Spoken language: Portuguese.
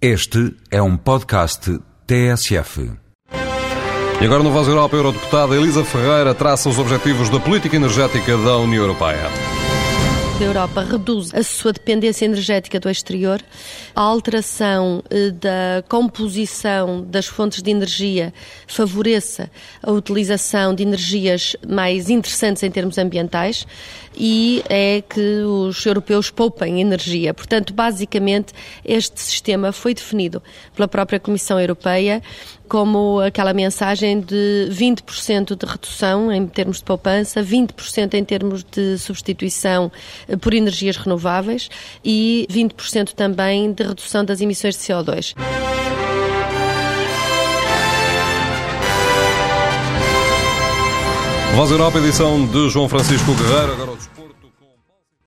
Este é um podcast TSF. E agora no Voz Europa, a Eurodeputada Elisa Ferreira traça os objetivos da política energética da União Europeia da Europa reduz a sua dependência energética do exterior, a alteração eh, da composição das fontes de energia favoreça a utilização de energias mais interessantes em termos ambientais e é que os europeus poupem energia. Portanto, basicamente, este sistema foi definido pela própria Comissão Europeia como aquela mensagem de 20% de redução em termos de poupança, 20% em termos de substituição por energias renováveis e 20% também de redução das emissões de CO2. Voz Europa, edição de João Francisco Guerreiro.